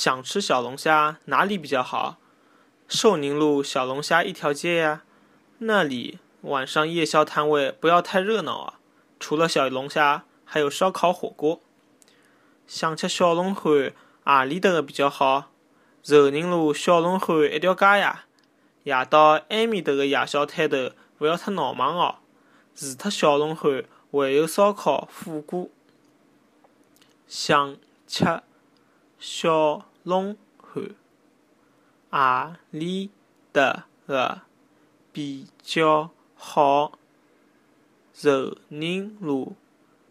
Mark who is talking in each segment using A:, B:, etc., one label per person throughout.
A: 想吃小龙虾，哪里比较好？寿宁路小龙虾一条街呀，那里晚上夜宵摊位不要太热闹啊。除了小龙虾，还有烧烤、火锅。想吃小龙虾，阿里搭个比较好？寿宁路小龙虾一条街呀。夜到埃面搭个夜宵摊头，勿要太闹忙哦。除脱小龙虾，还有烧烤、火锅。想吃小龙虾，何里搭个比较好？寿宁路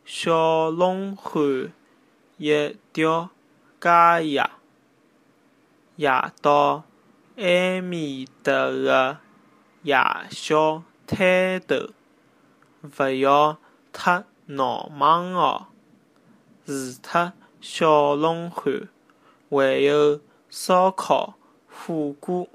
A: 小龙虾一条街呀。夜到埃面搭个夜宵摊头，勿要太闹忙哦。除脱小龙虾，还有烧烤、火锅。